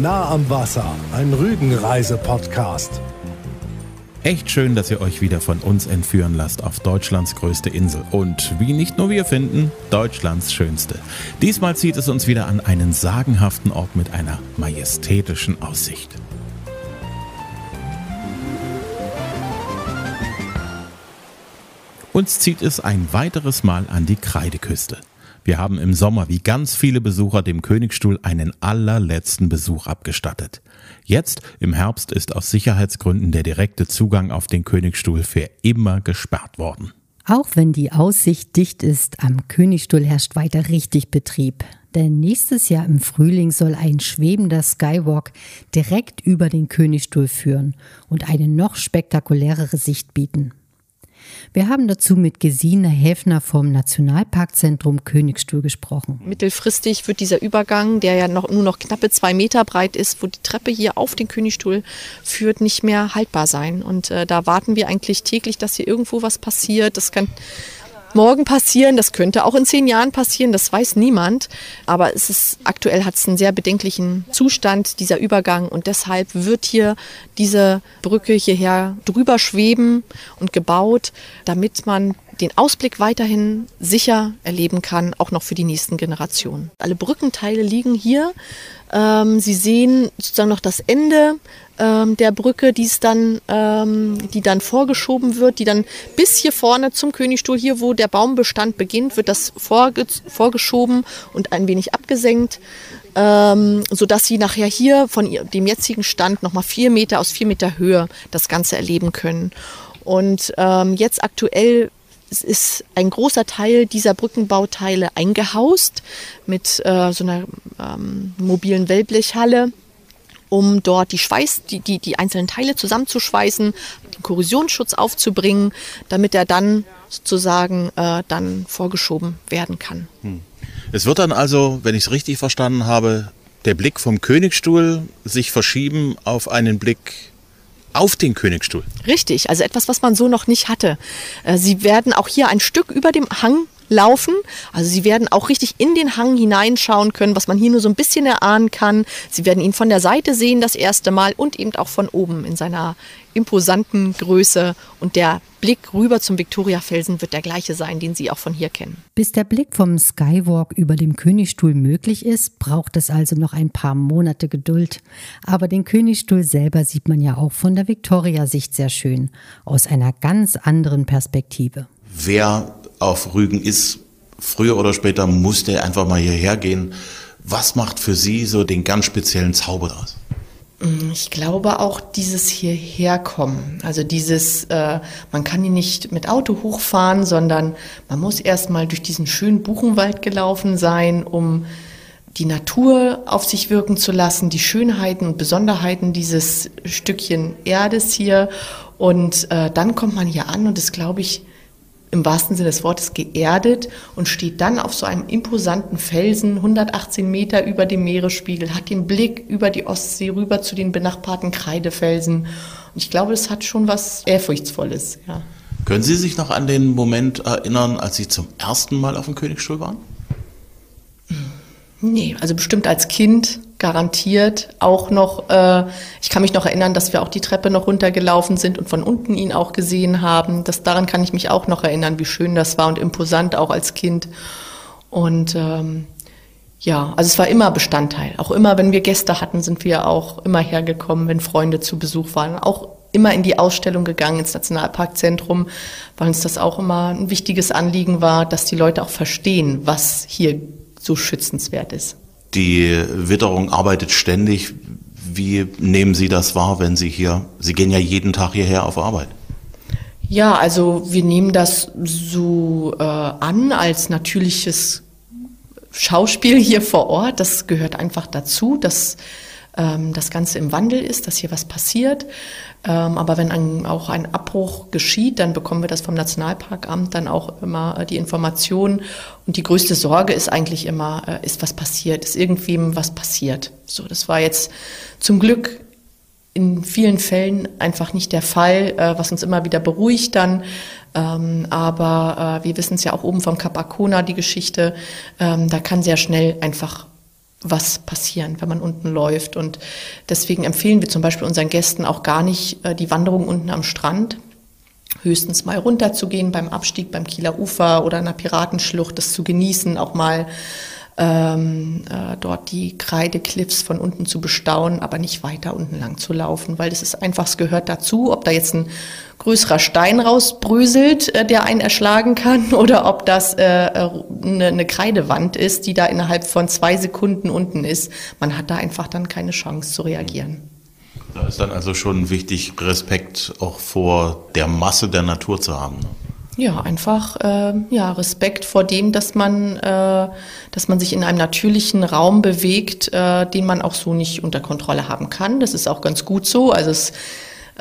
Nah am Wasser, ein Rügenreise-Podcast. Echt schön, dass ihr euch wieder von uns entführen lasst auf Deutschlands größte Insel und, wie nicht nur wir finden, Deutschlands schönste. Diesmal zieht es uns wieder an einen sagenhaften Ort mit einer majestätischen Aussicht. Uns zieht es ein weiteres Mal an die Kreideküste. Wir haben im Sommer wie ganz viele Besucher dem Königstuhl einen allerletzten Besuch abgestattet. Jetzt im Herbst ist aus Sicherheitsgründen der direkte Zugang auf den Königstuhl für immer gesperrt worden. Auch wenn die Aussicht dicht ist, am Königstuhl herrscht weiter richtig Betrieb. Denn nächstes Jahr im Frühling soll ein schwebender Skywalk direkt über den Königstuhl führen und eine noch spektakulärere Sicht bieten. Wir haben dazu mit Gesine Häfner vom Nationalparkzentrum Königstuhl gesprochen. Mittelfristig wird dieser Übergang, der ja noch, nur noch knappe zwei Meter breit ist, wo die Treppe hier auf den Königstuhl führt, nicht mehr haltbar sein. Und äh, da warten wir eigentlich täglich, dass hier irgendwo was passiert. Das kann morgen passieren, das könnte auch in zehn Jahren passieren, das weiß niemand. Aber es ist aktuell hat es einen sehr bedenklichen Zustand, dieser Übergang. Und deshalb wird hier diese Brücke hierher drüber schweben und gebaut, damit man den Ausblick weiterhin sicher erleben kann, auch noch für die nächsten Generationen. Alle Brückenteile liegen hier. Ähm, Sie sehen sozusagen noch das Ende ähm, der Brücke, die dann, ähm, die dann vorgeschoben wird, die dann bis hier vorne zum Königstuhl, hier wo der Baumbestand beginnt, wird das vorge vorgeschoben und ein wenig abgesenkt, ähm, sodass Sie nachher hier von dem jetzigen Stand nochmal vier Meter aus vier Meter Höhe das Ganze erleben können. Und ähm, jetzt aktuell ist ein großer Teil dieser Brückenbauteile eingehaust mit äh, so einer ähm, mobilen Wellblechhalle um dort die Schweiß, die, die, die einzelnen Teile zusammenzuschweißen, den Korrosionsschutz aufzubringen, damit er dann sozusagen äh, dann vorgeschoben werden kann. Hm. Es wird dann also, wenn ich es richtig verstanden habe, der Blick vom Königstuhl sich verschieben auf einen Blick auf den Königstuhl. Richtig, also etwas, was man so noch nicht hatte. Äh, Sie werden auch hier ein Stück über dem Hang laufen. Also Sie werden auch richtig in den Hang hineinschauen können, was man hier nur so ein bisschen erahnen kann. Sie werden ihn von der Seite sehen das erste Mal und eben auch von oben in seiner imposanten Größe. Und der Blick rüber zum Viktoriafelsen wird der gleiche sein, den Sie auch von hier kennen. Bis der Blick vom Skywalk über dem Königstuhl möglich ist, braucht es also noch ein paar Monate Geduld. Aber den Königstuhl selber sieht man ja auch von der Viktoria-Sicht sehr schön, aus einer ganz anderen Perspektive. Wer auf Rügen ist, früher oder später muss der einfach mal hierher gehen. Was macht für Sie so den ganz speziellen Zauber aus? Mm, ich glaube auch dieses hierherkommen. Also dieses, äh, man kann hier nicht mit Auto hochfahren, sondern man muss erstmal durch diesen schönen Buchenwald gelaufen sein, um die Natur auf sich wirken zu lassen, die Schönheiten und Besonderheiten dieses Stückchen Erdes hier. Und äh, dann kommt man hier an und ist, glaube ich, im wahrsten Sinne des Wortes geerdet und steht dann auf so einem imposanten Felsen, 118 Meter über dem Meeresspiegel, hat den Blick über die Ostsee rüber zu den benachbarten Kreidefelsen. Und ich glaube, das hat schon was Ehrfurchtsvolles. Ja. Können Sie sich noch an den Moment erinnern, als Sie zum ersten Mal auf dem Königsstuhl waren? Nee, also bestimmt als Kind garantiert auch noch, äh, ich kann mich noch erinnern, dass wir auch die Treppe noch runtergelaufen sind und von unten ihn auch gesehen haben. Das, daran kann ich mich auch noch erinnern, wie schön das war und imposant auch als Kind. Und ähm, ja, also es war immer Bestandteil. Auch immer, wenn wir Gäste hatten, sind wir auch immer hergekommen, wenn Freunde zu Besuch waren. Auch immer in die Ausstellung gegangen, ins Nationalparkzentrum, weil uns das auch immer ein wichtiges Anliegen war, dass die Leute auch verstehen, was hier so schützenswert ist. Die Witterung arbeitet ständig. Wie nehmen Sie das wahr, wenn Sie hier, Sie gehen ja jeden Tag hierher auf Arbeit? Ja, also wir nehmen das so äh, an als natürliches Schauspiel hier vor Ort. Das gehört einfach dazu, dass ähm, das Ganze im Wandel ist, dass hier was passiert. Ähm, aber wenn ein, auch ein Abbruch geschieht, dann bekommen wir das vom Nationalparkamt dann auch immer äh, die Information. Und die größte Sorge ist eigentlich immer, äh, ist was passiert, ist irgendwem was passiert. So, das war jetzt zum Glück in vielen Fällen einfach nicht der Fall, äh, was uns immer wieder beruhigt dann. Ähm, aber äh, wir wissen es ja auch oben vom Kap Arkona, die Geschichte, ähm, da kann sehr schnell einfach was passieren, wenn man unten läuft. Und deswegen empfehlen wir zum Beispiel unseren Gästen auch gar nicht äh, die Wanderung unten am Strand, höchstens mal runterzugehen beim Abstieg beim Kieler Ufer oder einer Piratenschlucht, das zu genießen, auch mal ähm, äh, dort die Kreidecliffs von unten zu bestaunen, aber nicht weiter unten lang zu laufen, weil das ist einfach, es gehört dazu, ob da jetzt ein größerer Stein rausbröselt, äh, der einen erschlagen kann, oder ob das äh, äh, eine, eine Kreidewand ist, die da innerhalb von zwei Sekunden unten ist. Man hat da einfach dann keine Chance zu reagieren. Da ist dann also schon wichtig, Respekt auch vor der Masse der Natur zu haben. Ne? Ja, einfach äh, ja, Respekt vor dem, dass man, äh, dass man sich in einem natürlichen Raum bewegt, äh, den man auch so nicht unter Kontrolle haben kann. Das ist auch ganz gut so. Also es,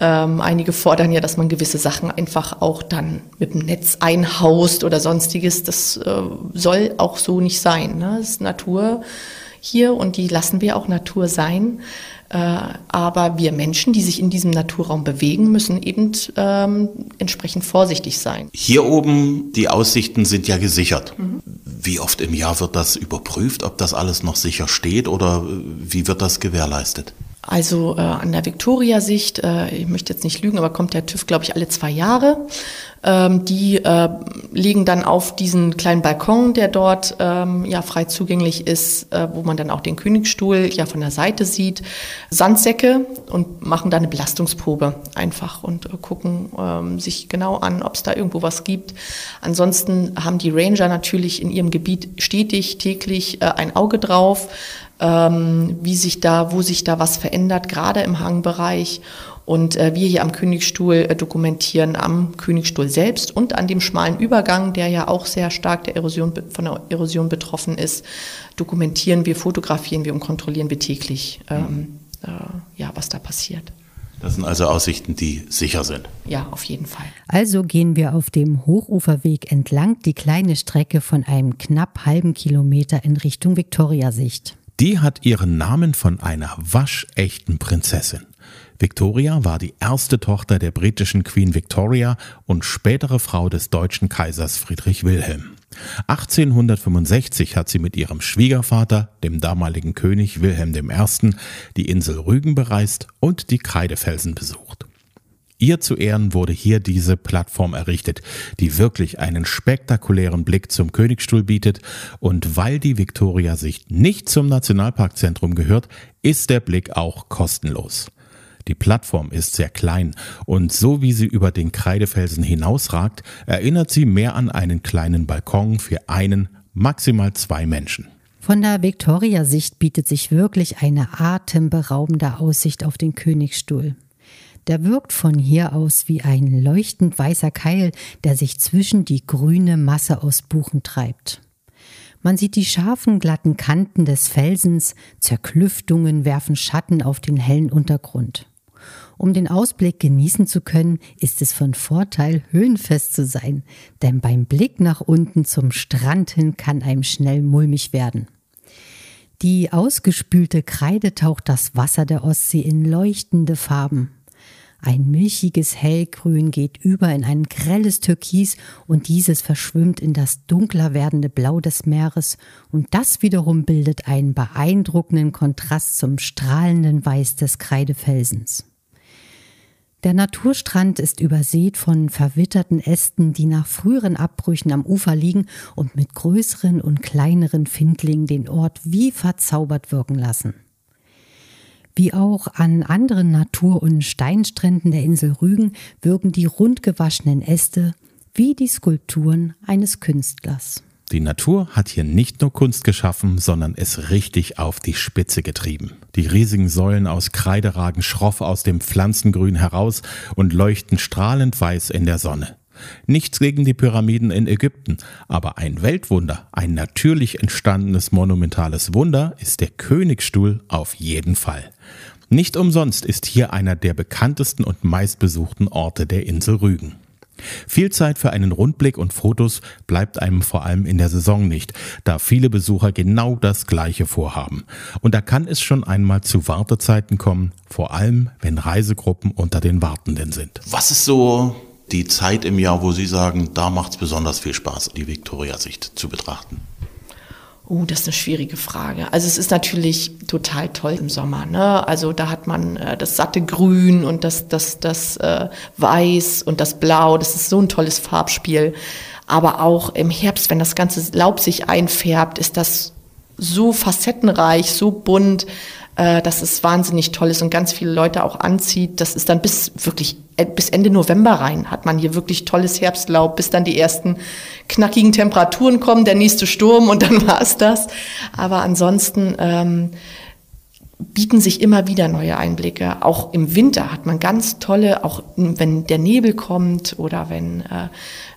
ähm, einige fordern ja, dass man gewisse Sachen einfach auch dann mit dem Netz einhaust oder sonstiges. Das äh, soll auch so nicht sein. Ne? Das ist Natur hier und die lassen wir auch Natur sein. Äh, aber wir Menschen, die sich in diesem Naturraum bewegen, müssen eben ähm, entsprechend vorsichtig sein. Hier oben, die Aussichten sind ja gesichert. Mhm. Wie oft im Jahr wird das überprüft, ob das alles noch sicher steht oder äh, wie wird das gewährleistet? Also äh, an der Victoria-Sicht, äh, ich möchte jetzt nicht lügen, aber kommt der TÜV, glaube ich, alle zwei Jahre. Ähm, die äh, legen dann auf diesen kleinen Balkon, der dort ähm, ja frei zugänglich ist, äh, wo man dann auch den Königsstuhl ja von der Seite sieht, Sandsäcke und machen da eine Belastungsprobe einfach und äh, gucken ähm, sich genau an, ob es da irgendwo was gibt. Ansonsten haben die Ranger natürlich in ihrem Gebiet stetig, täglich äh, ein Auge drauf ähm, wie sich da, wo sich da was verändert, gerade im Hangbereich. Und äh, wir hier am Königstuhl äh, dokumentieren am Königstuhl selbst und an dem schmalen Übergang, der ja auch sehr stark der Erosion, von der Erosion betroffen ist, dokumentieren wir, fotografieren wir und kontrollieren wir täglich, ähm, äh, ja, was da passiert. Das sind also Aussichten, die sicher sind. Ja, auf jeden Fall. Also gehen wir auf dem Hochuferweg entlang die kleine Strecke von einem knapp halben Kilometer in Richtung Viktoriasicht. Die hat ihren Namen von einer waschechten Prinzessin. Victoria war die erste Tochter der britischen Queen Victoria und spätere Frau des deutschen Kaisers Friedrich Wilhelm. 1865 hat sie mit ihrem Schwiegervater, dem damaligen König Wilhelm I., die Insel Rügen bereist und die Kreidefelsen besucht. Ihr zu Ehren wurde hier diese Plattform errichtet, die wirklich einen spektakulären Blick zum Königstuhl bietet und weil die Viktoria-Sicht nicht zum Nationalparkzentrum gehört, ist der Blick auch kostenlos. Die Plattform ist sehr klein und so wie sie über den Kreidefelsen hinausragt, erinnert sie mehr an einen kleinen Balkon für einen, maximal zwei Menschen. Von der Viktoria-Sicht bietet sich wirklich eine atemberaubende Aussicht auf den Königstuhl. Der wirkt von hier aus wie ein leuchtend weißer Keil, der sich zwischen die grüne Masse aus Buchen treibt. Man sieht die scharfen, glatten Kanten des Felsens, Zerklüftungen werfen Schatten auf den hellen Untergrund. Um den Ausblick genießen zu können, ist es von Vorteil, höhenfest zu sein, denn beim Blick nach unten zum Strand hin kann einem schnell mulmig werden. Die ausgespülte Kreide taucht das Wasser der Ostsee in leuchtende Farben. Ein milchiges Hellgrün geht über in ein grelles Türkis und dieses verschwimmt in das dunkler werdende Blau des Meeres und das wiederum bildet einen beeindruckenden Kontrast zum strahlenden Weiß des Kreidefelsens. Der Naturstrand ist übersät von verwitterten Ästen, die nach früheren Abbrüchen am Ufer liegen und mit größeren und kleineren Findlingen den Ort wie verzaubert wirken lassen. Wie auch an anderen Natur- und Steinstränden der Insel Rügen wirken die rundgewaschenen Äste wie die Skulpturen eines Künstlers. Die Natur hat hier nicht nur Kunst geschaffen, sondern es richtig auf die Spitze getrieben. Die riesigen Säulen aus Kreide ragen schroff aus dem Pflanzengrün heraus und leuchten strahlend weiß in der Sonne. Nichts gegen die Pyramiden in Ägypten, aber ein Weltwunder, ein natürlich entstandenes monumentales Wunder ist der Königsstuhl auf jeden Fall. Nicht umsonst ist hier einer der bekanntesten und meistbesuchten Orte der Insel Rügen. Viel Zeit für einen Rundblick und Fotos bleibt einem vor allem in der Saison nicht, da viele Besucher genau das Gleiche vorhaben. Und da kann es schon einmal zu Wartezeiten kommen, vor allem wenn Reisegruppen unter den Wartenden sind. Was ist so die Zeit im Jahr, wo Sie sagen, da macht es besonders viel Spaß, die Viktoria-Sicht zu betrachten? Oh, das ist eine schwierige Frage. Also es ist natürlich total toll im Sommer. Ne? Also da hat man äh, das satte Grün und das, das, das äh, Weiß und das Blau. Das ist so ein tolles Farbspiel. Aber auch im Herbst, wenn das ganze Laub sich einfärbt, ist das so facettenreich, so bunt, äh, dass es wahnsinnig toll ist und ganz viele Leute auch anzieht. Das ist dann bis wirklich äh, bis Ende November rein hat man hier wirklich tolles Herbstlaub, bis dann die ersten knackigen Temperaturen kommen, der nächste Sturm und dann war es das. Aber ansonsten ähm, bieten sich immer wieder neue Einblicke. Auch im Winter hat man ganz tolle, auch wenn der Nebel kommt oder wenn äh,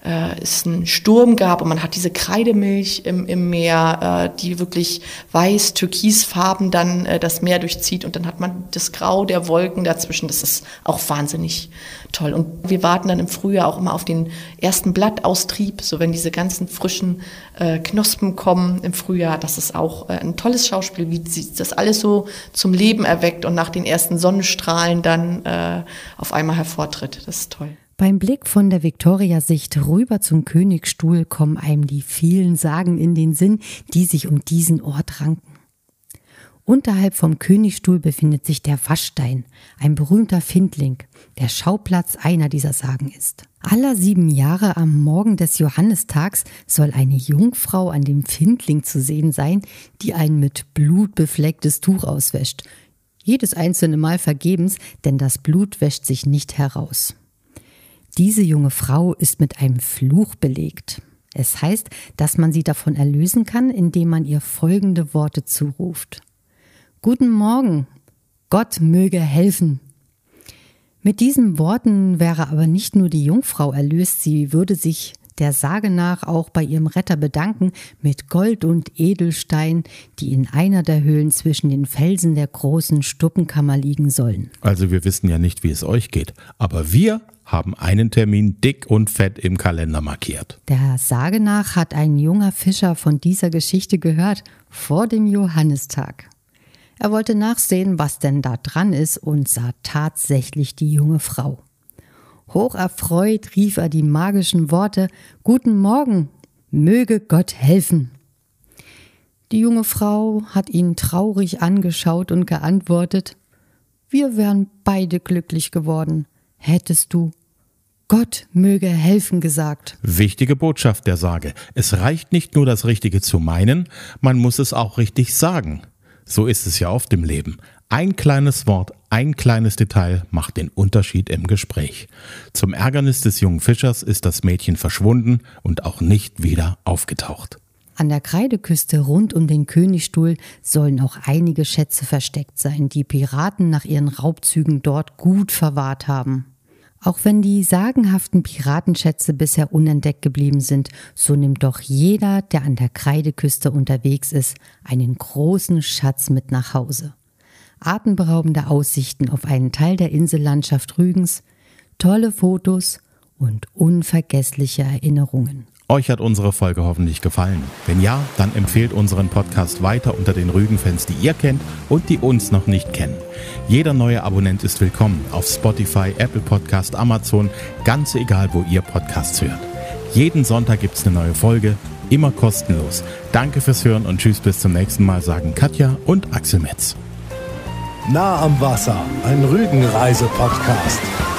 äh, es einen Sturm gab und man hat diese Kreidemilch im, im Meer, äh, die wirklich weiß, türkisfarben dann äh, das Meer durchzieht und dann hat man das Grau der Wolken dazwischen. Das ist auch wahnsinnig toll. Und wir warten dann im Frühjahr auch immer auf den ersten Blattaustrieb, so wenn diese ganzen frischen äh, Knospen kommen im Frühjahr. Das ist auch äh, ein tolles Schauspiel, wie das alles so zum Leben erweckt und nach den ersten Sonnenstrahlen dann äh, auf einmal hervortritt. Das ist toll. Beim Blick von der Viktoriasicht rüber zum Königsstuhl kommen einem die vielen Sagen in den Sinn, die sich um diesen Ort ranken. Unterhalb vom Königsstuhl befindet sich der Waschstein, ein berühmter Findling, der Schauplatz einer dieser Sagen ist. Aller sieben Jahre am Morgen des Johannistags soll eine Jungfrau an dem Findling zu sehen sein, die ein mit Blut beflecktes Tuch auswäscht. Jedes einzelne Mal vergebens, denn das Blut wäscht sich nicht heraus. Diese junge Frau ist mit einem Fluch belegt. Es heißt, dass man sie davon erlösen kann, indem man ihr folgende Worte zuruft. Guten Morgen, Gott möge helfen. Mit diesen Worten wäre aber nicht nur die Jungfrau erlöst, sie würde sich der Sage nach auch bei ihrem Retter bedanken mit Gold und Edelstein, die in einer der Höhlen zwischen den Felsen der großen Stuppenkammer liegen sollen. Also wir wissen ja nicht, wie es euch geht, aber wir haben einen Termin dick und fett im Kalender markiert. Der Sage nach hat ein junger Fischer von dieser Geschichte gehört vor dem Johannistag. Er wollte nachsehen, was denn da dran ist und sah tatsächlich die junge Frau. Hocherfreut rief er die magischen Worte Guten Morgen, möge Gott helfen. Die junge Frau hat ihn traurig angeschaut und geantwortet Wir wären beide glücklich geworden, hättest du Gott möge helfen gesagt. Wichtige Botschaft der Sage. Es reicht nicht nur das Richtige zu meinen, man muss es auch richtig sagen. So ist es ja oft im Leben. Ein kleines Wort, ein kleines Detail macht den Unterschied im Gespräch. Zum Ärgernis des jungen Fischers ist das Mädchen verschwunden und auch nicht wieder aufgetaucht. An der Kreideküste rund um den Königstuhl sollen auch einige Schätze versteckt sein, die Piraten nach ihren Raubzügen dort gut verwahrt haben. Auch wenn die sagenhaften Piratenschätze bisher unentdeckt geblieben sind, so nimmt doch jeder, der an der Kreideküste unterwegs ist, einen großen Schatz mit nach Hause. Atemberaubende Aussichten auf einen Teil der Insellandschaft Rügens, tolle Fotos und unvergessliche Erinnerungen. Euch hat unsere Folge hoffentlich gefallen. Wenn ja, dann empfehlt unseren Podcast weiter unter den Rügenfans, die ihr kennt und die uns noch nicht kennen. Jeder neue Abonnent ist willkommen auf Spotify, Apple Podcast, Amazon, ganz egal, wo ihr Podcasts hört. Jeden Sonntag gibt es eine neue Folge, immer kostenlos. Danke fürs Hören und tschüss bis zum nächsten Mal, sagen Katja und Axel Metz. Nah am Wasser, ein Rügenreise-Podcast.